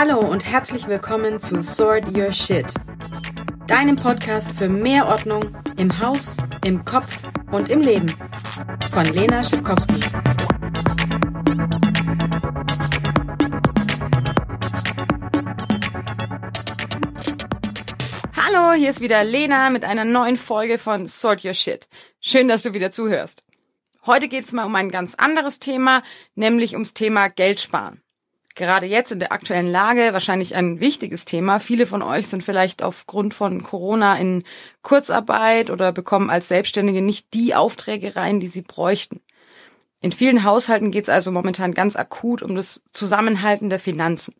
Hallo und herzlich willkommen zu Sort Your Shit, deinem Podcast für mehr Ordnung im Haus, im Kopf und im Leben. Von Lena Schipkowski. Hallo, hier ist wieder Lena mit einer neuen Folge von Sort Your Shit. Schön, dass du wieder zuhörst. Heute geht es mal um ein ganz anderes Thema, nämlich ums Thema Geld sparen gerade jetzt in der aktuellen Lage wahrscheinlich ein wichtiges Thema. Viele von euch sind vielleicht aufgrund von Corona in Kurzarbeit oder bekommen als Selbstständige nicht die Aufträge rein, die sie bräuchten. In vielen Haushalten geht es also momentan ganz akut um das Zusammenhalten der Finanzen.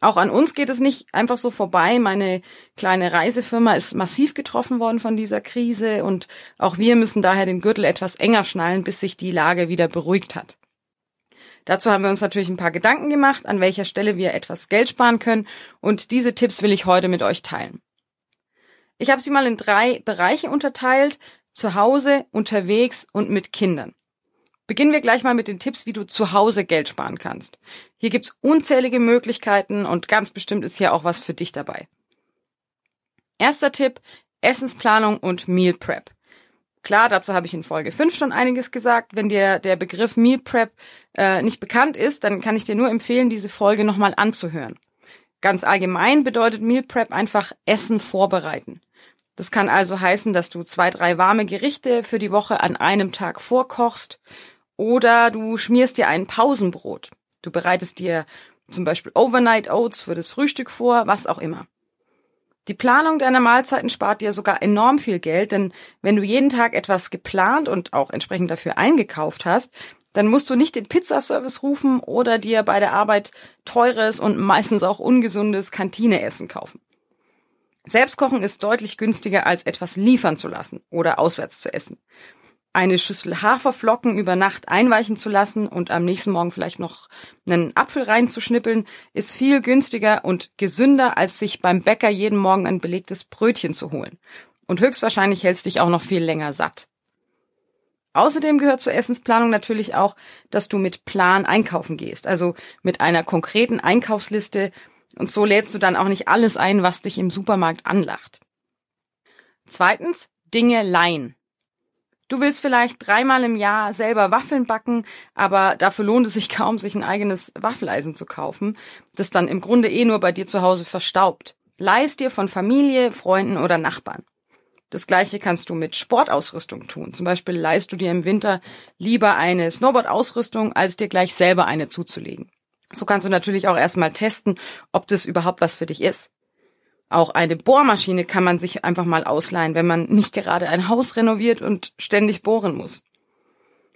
Auch an uns geht es nicht einfach so vorbei. Meine kleine Reisefirma ist massiv getroffen worden von dieser Krise und auch wir müssen daher den Gürtel etwas enger schnallen, bis sich die Lage wieder beruhigt hat. Dazu haben wir uns natürlich ein paar Gedanken gemacht, an welcher Stelle wir etwas Geld sparen können und diese Tipps will ich heute mit euch teilen. Ich habe sie mal in drei Bereiche unterteilt, zu Hause, unterwegs und mit Kindern. Beginnen wir gleich mal mit den Tipps, wie du zu Hause Geld sparen kannst. Hier gibt's unzählige Möglichkeiten und ganz bestimmt ist hier auch was für dich dabei. Erster Tipp, Essensplanung und Meal Prep. Klar, dazu habe ich in Folge 5 schon einiges gesagt. Wenn dir der Begriff Meal Prep äh, nicht bekannt ist, dann kann ich dir nur empfehlen, diese Folge nochmal anzuhören. Ganz allgemein bedeutet Meal Prep einfach Essen vorbereiten. Das kann also heißen, dass du zwei, drei warme Gerichte für die Woche an einem Tag vorkochst oder du schmierst dir ein Pausenbrot. Du bereitest dir zum Beispiel Overnight Oats für das Frühstück vor, was auch immer. Die Planung deiner Mahlzeiten spart dir sogar enorm viel Geld, denn wenn du jeden Tag etwas geplant und auch entsprechend dafür eingekauft hast, dann musst du nicht den Pizzaservice rufen oder dir bei der Arbeit teures und meistens auch ungesundes Kantineessen kaufen. Selbstkochen ist deutlich günstiger als etwas liefern zu lassen oder auswärts zu essen eine Schüssel Haferflocken über Nacht einweichen zu lassen und am nächsten Morgen vielleicht noch einen Apfel reinzuschnippeln, ist viel günstiger und gesünder, als sich beim Bäcker jeden Morgen ein belegtes Brötchen zu holen. Und höchstwahrscheinlich hältst dich auch noch viel länger satt. Außerdem gehört zur Essensplanung natürlich auch, dass du mit Plan einkaufen gehst, also mit einer konkreten Einkaufsliste und so lädst du dann auch nicht alles ein, was dich im Supermarkt anlacht. Zweitens, Dinge leihen. Du willst vielleicht dreimal im Jahr selber Waffeln backen, aber dafür lohnt es sich kaum, sich ein eigenes Waffeleisen zu kaufen, das dann im Grunde eh nur bei dir zu Hause verstaubt. Leihst dir von Familie, Freunden oder Nachbarn. Das gleiche kannst du mit Sportausrüstung tun. Zum Beispiel leihst du dir im Winter lieber eine Snowboard-Ausrüstung, als dir gleich selber eine zuzulegen. So kannst du natürlich auch erstmal testen, ob das überhaupt was für dich ist. Auch eine Bohrmaschine kann man sich einfach mal ausleihen, wenn man nicht gerade ein Haus renoviert und ständig bohren muss.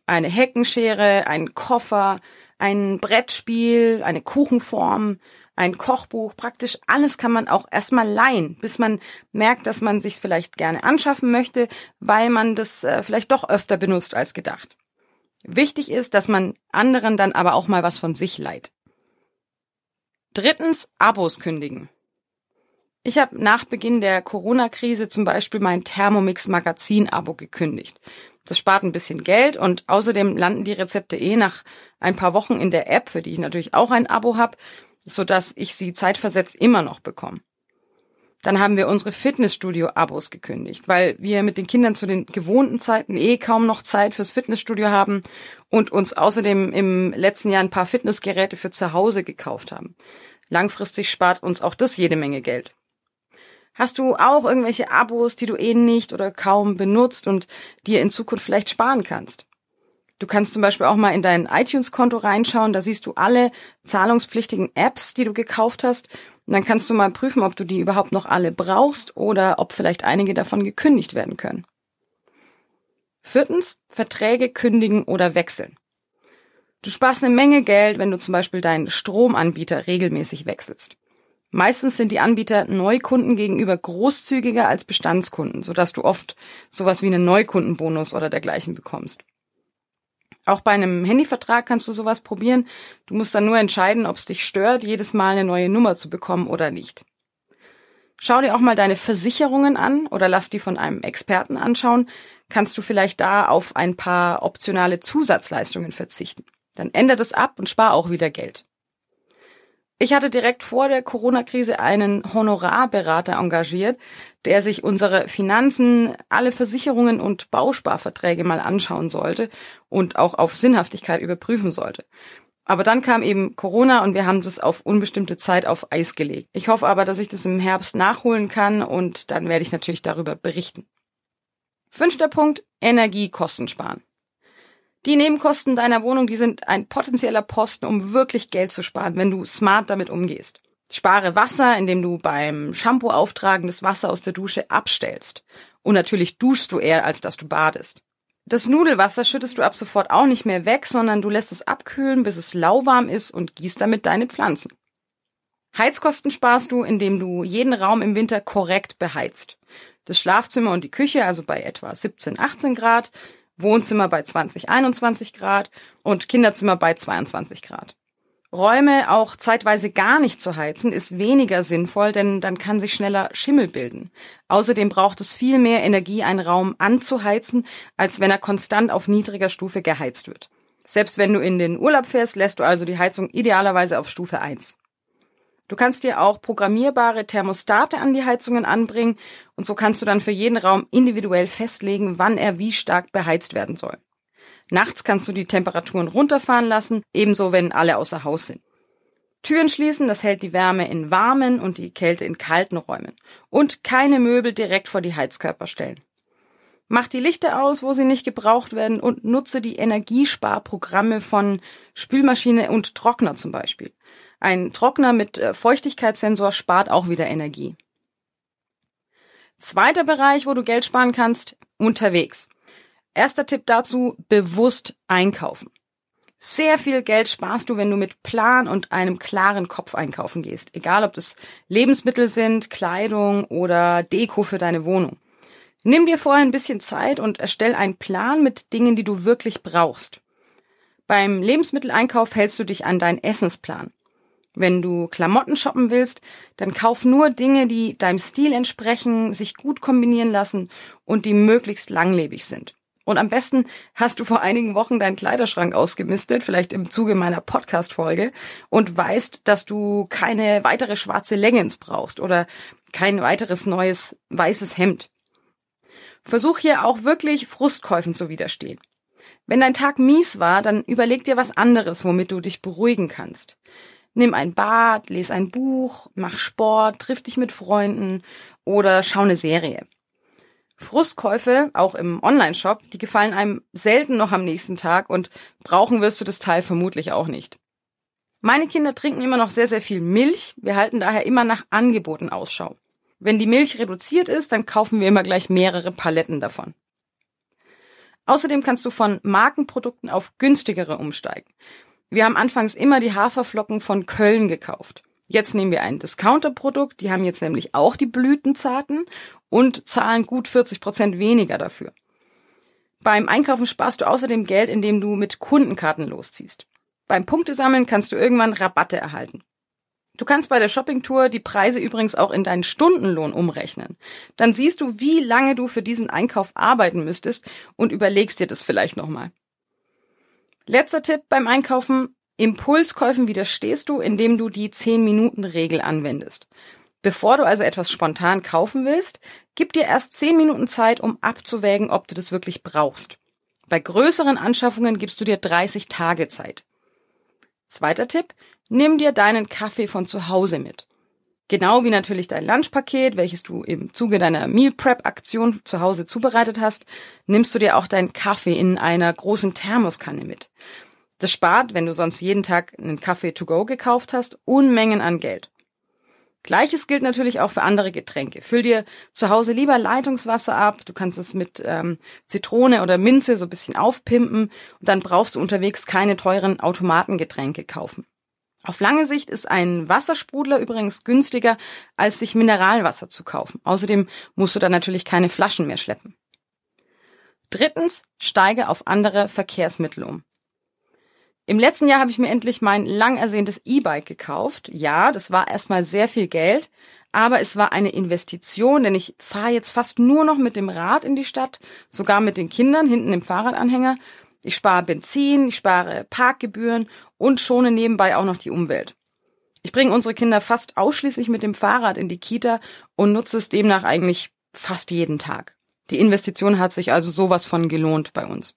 Eine Heckenschere, ein Koffer, ein Brettspiel, eine Kuchenform, ein Kochbuch, praktisch alles kann man auch erstmal leihen, bis man merkt, dass man sich vielleicht gerne anschaffen möchte, weil man das äh, vielleicht doch öfter benutzt als gedacht. Wichtig ist, dass man anderen dann aber auch mal was von sich leiht. Drittens, Abos kündigen. Ich habe nach Beginn der Corona-Krise zum Beispiel mein Thermomix Magazin-Abo gekündigt. Das spart ein bisschen Geld und außerdem landen die Rezepte eh nach ein paar Wochen in der App, für die ich natürlich auch ein Abo habe, sodass ich sie zeitversetzt immer noch bekomme. Dann haben wir unsere Fitnessstudio-Abos gekündigt, weil wir mit den Kindern zu den gewohnten Zeiten eh kaum noch Zeit fürs Fitnessstudio haben und uns außerdem im letzten Jahr ein paar Fitnessgeräte für zu Hause gekauft haben. Langfristig spart uns auch das jede Menge Geld. Hast du auch irgendwelche Abos, die du eh nicht oder kaum benutzt und dir in Zukunft vielleicht sparen kannst? Du kannst zum Beispiel auch mal in dein iTunes-Konto reinschauen, da siehst du alle zahlungspflichtigen Apps, die du gekauft hast. Und dann kannst du mal prüfen, ob du die überhaupt noch alle brauchst oder ob vielleicht einige davon gekündigt werden können. Viertens, Verträge kündigen oder wechseln. Du sparst eine Menge Geld, wenn du zum Beispiel deinen Stromanbieter regelmäßig wechselst. Meistens sind die Anbieter Neukunden gegenüber großzügiger als Bestandskunden, sodass du oft sowas wie einen Neukundenbonus oder dergleichen bekommst. Auch bei einem Handyvertrag kannst du sowas probieren. Du musst dann nur entscheiden, ob es dich stört, jedes Mal eine neue Nummer zu bekommen oder nicht. Schau dir auch mal deine Versicherungen an oder lass die von einem Experten anschauen. Kannst du vielleicht da auf ein paar optionale Zusatzleistungen verzichten. Dann ändert es ab und spar auch wieder Geld. Ich hatte direkt vor der Corona-Krise einen Honorarberater engagiert, der sich unsere Finanzen, alle Versicherungen und Bausparverträge mal anschauen sollte und auch auf Sinnhaftigkeit überprüfen sollte. Aber dann kam eben Corona und wir haben das auf unbestimmte Zeit auf Eis gelegt. Ich hoffe aber, dass ich das im Herbst nachholen kann und dann werde ich natürlich darüber berichten. Fünfter Punkt, Energiekosten sparen. Die Nebenkosten deiner Wohnung, die sind ein potenzieller Posten, um wirklich Geld zu sparen, wenn du smart damit umgehst. Spare Wasser, indem du beim Shampoo auftragen das Wasser aus der Dusche abstellst. Und natürlich duschst du eher, als dass du badest. Das Nudelwasser schüttest du ab sofort auch nicht mehr weg, sondern du lässt es abkühlen, bis es lauwarm ist und gießt damit deine Pflanzen. Heizkosten sparst du, indem du jeden Raum im Winter korrekt beheizt. Das Schlafzimmer und die Küche also bei etwa 17, 18 Grad, Wohnzimmer bei 20, 21 Grad und Kinderzimmer bei 22 Grad. Räume auch zeitweise gar nicht zu heizen ist weniger sinnvoll, denn dann kann sich schneller Schimmel bilden. Außerdem braucht es viel mehr Energie, einen Raum anzuheizen, als wenn er konstant auf niedriger Stufe geheizt wird. Selbst wenn du in den Urlaub fährst, lässt du also die Heizung idealerweise auf Stufe 1. Du kannst dir auch programmierbare Thermostate an die Heizungen anbringen und so kannst du dann für jeden Raum individuell festlegen, wann er wie stark beheizt werden soll. Nachts kannst du die Temperaturen runterfahren lassen, ebenso wenn alle außer Haus sind. Türen schließen, das hält die Wärme in warmen und die Kälte in kalten Räumen. Und keine Möbel direkt vor die Heizkörper stellen. Mach die Lichter aus, wo sie nicht gebraucht werden und nutze die Energiesparprogramme von Spülmaschine und Trockner zum Beispiel. Ein Trockner mit äh, Feuchtigkeitssensor spart auch wieder Energie. Zweiter Bereich, wo du Geld sparen kannst, unterwegs. Erster Tipp dazu, bewusst einkaufen. Sehr viel Geld sparst du, wenn du mit Plan und einem klaren Kopf einkaufen gehst. Egal, ob das Lebensmittel sind, Kleidung oder Deko für deine Wohnung. Nimm dir vorher ein bisschen Zeit und erstell einen Plan mit Dingen, die du wirklich brauchst. Beim Lebensmitteleinkauf hältst du dich an deinen Essensplan. Wenn du Klamotten shoppen willst, dann kauf nur Dinge, die deinem Stil entsprechen, sich gut kombinieren lassen und die möglichst langlebig sind. Und am besten hast du vor einigen Wochen deinen Kleiderschrank ausgemistet, vielleicht im Zuge meiner Podcast-Folge, und weißt, dass du keine weitere schwarze Leggings brauchst oder kein weiteres neues weißes Hemd. Versuch hier auch wirklich Frustkäufen zu widerstehen. Wenn dein Tag mies war, dann überleg dir was anderes, womit du dich beruhigen kannst. Nimm ein Bad, lese ein Buch, mach Sport, triff dich mit Freunden oder schau eine Serie. Frustkäufe, auch im Online-Shop, die gefallen einem selten noch am nächsten Tag und brauchen wirst du das Teil vermutlich auch nicht. Meine Kinder trinken immer noch sehr, sehr viel Milch. Wir halten daher immer nach Angeboten Ausschau. Wenn die Milch reduziert ist, dann kaufen wir immer gleich mehrere Paletten davon. Außerdem kannst du von Markenprodukten auf günstigere umsteigen. Wir haben anfangs immer die Haferflocken von Köln gekauft. Jetzt nehmen wir ein Discounter-Produkt, die haben jetzt nämlich auch die Blütenzarten und zahlen gut 40 Prozent weniger dafür. Beim Einkaufen sparst du außerdem Geld, indem du mit Kundenkarten losziehst. Beim Punktesammeln kannst du irgendwann Rabatte erhalten. Du kannst bei der Shoppingtour die Preise übrigens auch in deinen Stundenlohn umrechnen. Dann siehst du, wie lange du für diesen Einkauf arbeiten müsstest und überlegst dir das vielleicht nochmal. Letzter Tipp beim Einkaufen. Impulskäufen widerstehst du, indem du die 10-Minuten-Regel anwendest. Bevor du also etwas spontan kaufen willst, gib dir erst 10 Minuten Zeit, um abzuwägen, ob du das wirklich brauchst. Bei größeren Anschaffungen gibst du dir 30 Tage Zeit. Zweiter Tipp, nimm dir deinen Kaffee von zu Hause mit. Genau wie natürlich dein Lunchpaket, welches du im Zuge deiner Meal Prep Aktion zu Hause zubereitet hast, nimmst du dir auch deinen Kaffee in einer großen Thermoskanne mit. Das spart, wenn du sonst jeden Tag einen Kaffee to go gekauft hast, Unmengen an Geld. Gleiches gilt natürlich auch für andere Getränke. Füll dir zu Hause lieber Leitungswasser ab. Du kannst es mit ähm, Zitrone oder Minze so ein bisschen aufpimpen und dann brauchst du unterwegs keine teuren Automatengetränke kaufen. Auf lange Sicht ist ein Wassersprudler übrigens günstiger, als sich Mineralwasser zu kaufen. Außerdem musst du dann natürlich keine Flaschen mehr schleppen. Drittens, steige auf andere Verkehrsmittel um. Im letzten Jahr habe ich mir endlich mein lang ersehntes E-Bike gekauft. Ja, das war erstmal sehr viel Geld, aber es war eine Investition, denn ich fahre jetzt fast nur noch mit dem Rad in die Stadt, sogar mit den Kindern hinten im Fahrradanhänger ich spare Benzin, ich spare Parkgebühren und schone nebenbei auch noch die Umwelt. Ich bringe unsere Kinder fast ausschließlich mit dem Fahrrad in die Kita und nutze es demnach eigentlich fast jeden Tag. Die Investition hat sich also sowas von gelohnt bei uns.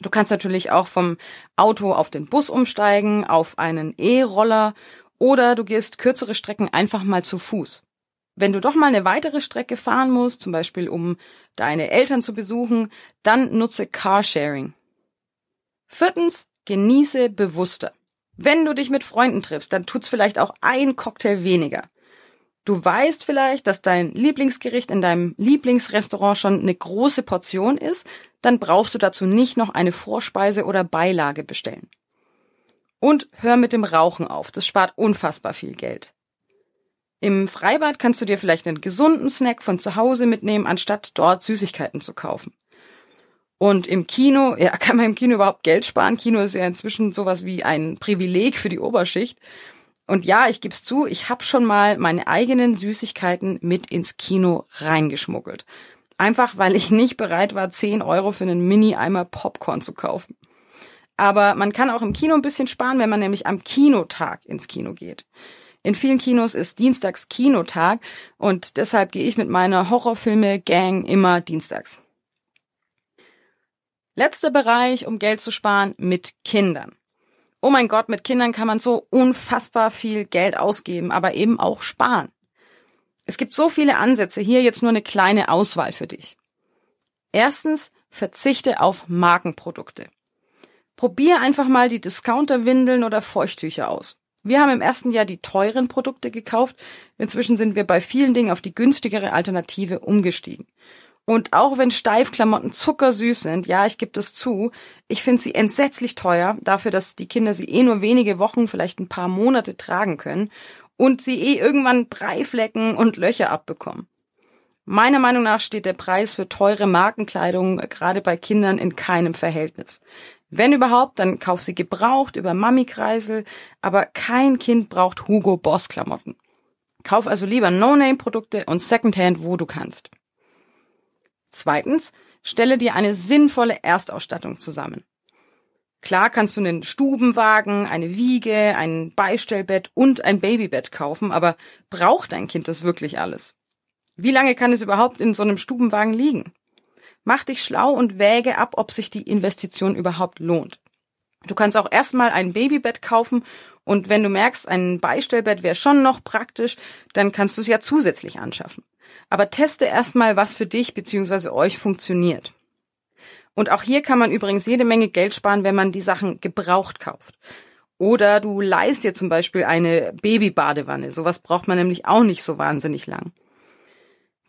Du kannst natürlich auch vom Auto auf den Bus umsteigen, auf einen E-Roller oder du gehst kürzere Strecken einfach mal zu Fuß. Wenn du doch mal eine weitere Strecke fahren musst, zum Beispiel um deine Eltern zu besuchen, dann nutze Carsharing. Viertens, genieße bewusster. Wenn du dich mit Freunden triffst, dann tut's vielleicht auch ein Cocktail weniger. Du weißt vielleicht, dass dein Lieblingsgericht in deinem Lieblingsrestaurant schon eine große Portion ist, dann brauchst du dazu nicht noch eine Vorspeise oder Beilage bestellen. Und hör mit dem Rauchen auf, das spart unfassbar viel Geld. Im Freibad kannst du dir vielleicht einen gesunden Snack von zu Hause mitnehmen, anstatt dort Süßigkeiten zu kaufen. Und im Kino, ja, kann man im Kino überhaupt Geld sparen? Kino ist ja inzwischen sowas wie ein Privileg für die Oberschicht. Und ja, ich geb's zu, ich habe schon mal meine eigenen Süßigkeiten mit ins Kino reingeschmuggelt. Einfach weil ich nicht bereit war, 10 Euro für einen Mini-Eimer Popcorn zu kaufen. Aber man kann auch im Kino ein bisschen sparen, wenn man nämlich am Kinotag ins Kino geht. In vielen Kinos ist Dienstags Kinotag und deshalb gehe ich mit meiner Horrorfilme-Gang immer dienstags. Letzter Bereich, um Geld zu sparen, mit Kindern oh mein Gott, mit Kindern kann man so unfassbar viel Geld ausgeben, aber eben auch sparen. Es gibt so viele Ansätze, hier jetzt nur eine kleine Auswahl für dich. Erstens, verzichte auf Markenprodukte. Probier einfach mal die Discounter-Windeln oder Feuchttücher aus. Wir haben im ersten Jahr die teuren Produkte gekauft. Inzwischen sind wir bei vielen Dingen auf die günstigere Alternative umgestiegen. Und auch wenn Steifklamotten zuckersüß sind, ja, ich gebe das zu, ich finde sie entsetzlich teuer, dafür, dass die Kinder sie eh nur wenige Wochen, vielleicht ein paar Monate tragen können und sie eh irgendwann Breiflecken und Löcher abbekommen. Meiner Meinung nach steht der Preis für teure Markenkleidung gerade bei Kindern in keinem Verhältnis. Wenn überhaupt, dann kauf sie gebraucht über Mami-Kreisel, aber kein Kind braucht Hugo Boss Klamotten. Kauf also lieber No-Name-Produkte und Secondhand, wo du kannst. Zweitens, stelle dir eine sinnvolle Erstausstattung zusammen. Klar kannst du einen Stubenwagen, eine Wiege, ein Beistellbett und ein Babybett kaufen, aber braucht dein Kind das wirklich alles? Wie lange kann es überhaupt in so einem Stubenwagen liegen? Mach dich schlau und wäge ab, ob sich die Investition überhaupt lohnt. Du kannst auch erstmal ein Babybett kaufen und wenn du merkst, ein Beistellbett wäre schon noch praktisch, dann kannst du es ja zusätzlich anschaffen. Aber teste erstmal, was für dich bzw. euch funktioniert. Und auch hier kann man übrigens jede Menge Geld sparen, wenn man die Sachen gebraucht kauft. Oder du leist dir zum Beispiel eine Babybadewanne. Sowas braucht man nämlich auch nicht so wahnsinnig lang.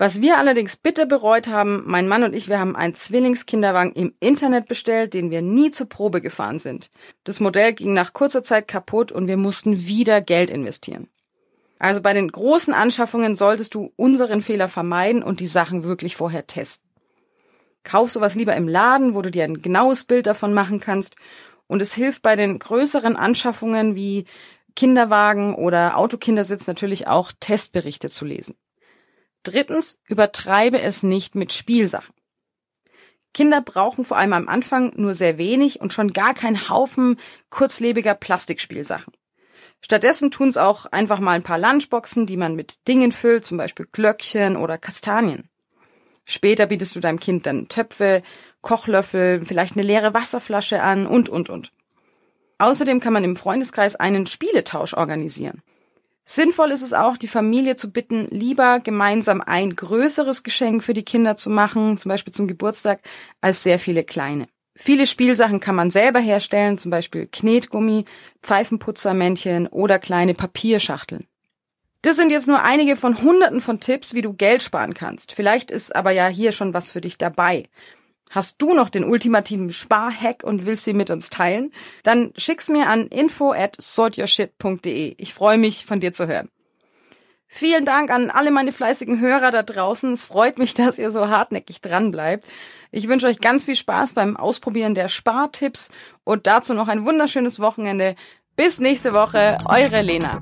Was wir allerdings bitter bereut haben, mein Mann und ich, wir haben einen Zwillingskinderwagen im Internet bestellt, den wir nie zur Probe gefahren sind. Das Modell ging nach kurzer Zeit kaputt und wir mussten wieder Geld investieren. Also bei den großen Anschaffungen solltest du unseren Fehler vermeiden und die Sachen wirklich vorher testen. Kauf sowas lieber im Laden, wo du dir ein genaues Bild davon machen kannst. Und es hilft bei den größeren Anschaffungen wie Kinderwagen oder Autokindersitz natürlich auch Testberichte zu lesen. Drittens, übertreibe es nicht mit Spielsachen. Kinder brauchen vor allem am Anfang nur sehr wenig und schon gar keinen Haufen kurzlebiger Plastikspielsachen. Stattdessen tun's auch einfach mal ein paar Lunchboxen, die man mit Dingen füllt, zum Beispiel Glöckchen oder Kastanien. Später bietest du deinem Kind dann Töpfe, Kochlöffel, vielleicht eine leere Wasserflasche an und, und, und. Außerdem kann man im Freundeskreis einen Spieletausch organisieren. Sinnvoll ist es auch, die Familie zu bitten, lieber gemeinsam ein größeres Geschenk für die Kinder zu machen, zum Beispiel zum Geburtstag, als sehr viele kleine. Viele Spielsachen kann man selber herstellen, zum Beispiel Knetgummi, Pfeifenputzermännchen oder kleine Papierschachteln. Das sind jetzt nur einige von hunderten von Tipps, wie du Geld sparen kannst. Vielleicht ist aber ja hier schon was für dich dabei. Hast du noch den ultimativen Sparhack und willst sie mit uns teilen? Dann schick's mir an info at sortyourshit.de. Ich freue mich, von dir zu hören. Vielen Dank an alle meine fleißigen Hörer da draußen. Es freut mich, dass ihr so hartnäckig dran bleibt. Ich wünsche euch ganz viel Spaß beim Ausprobieren der Spartipps und dazu noch ein wunderschönes Wochenende. Bis nächste Woche, eure Lena.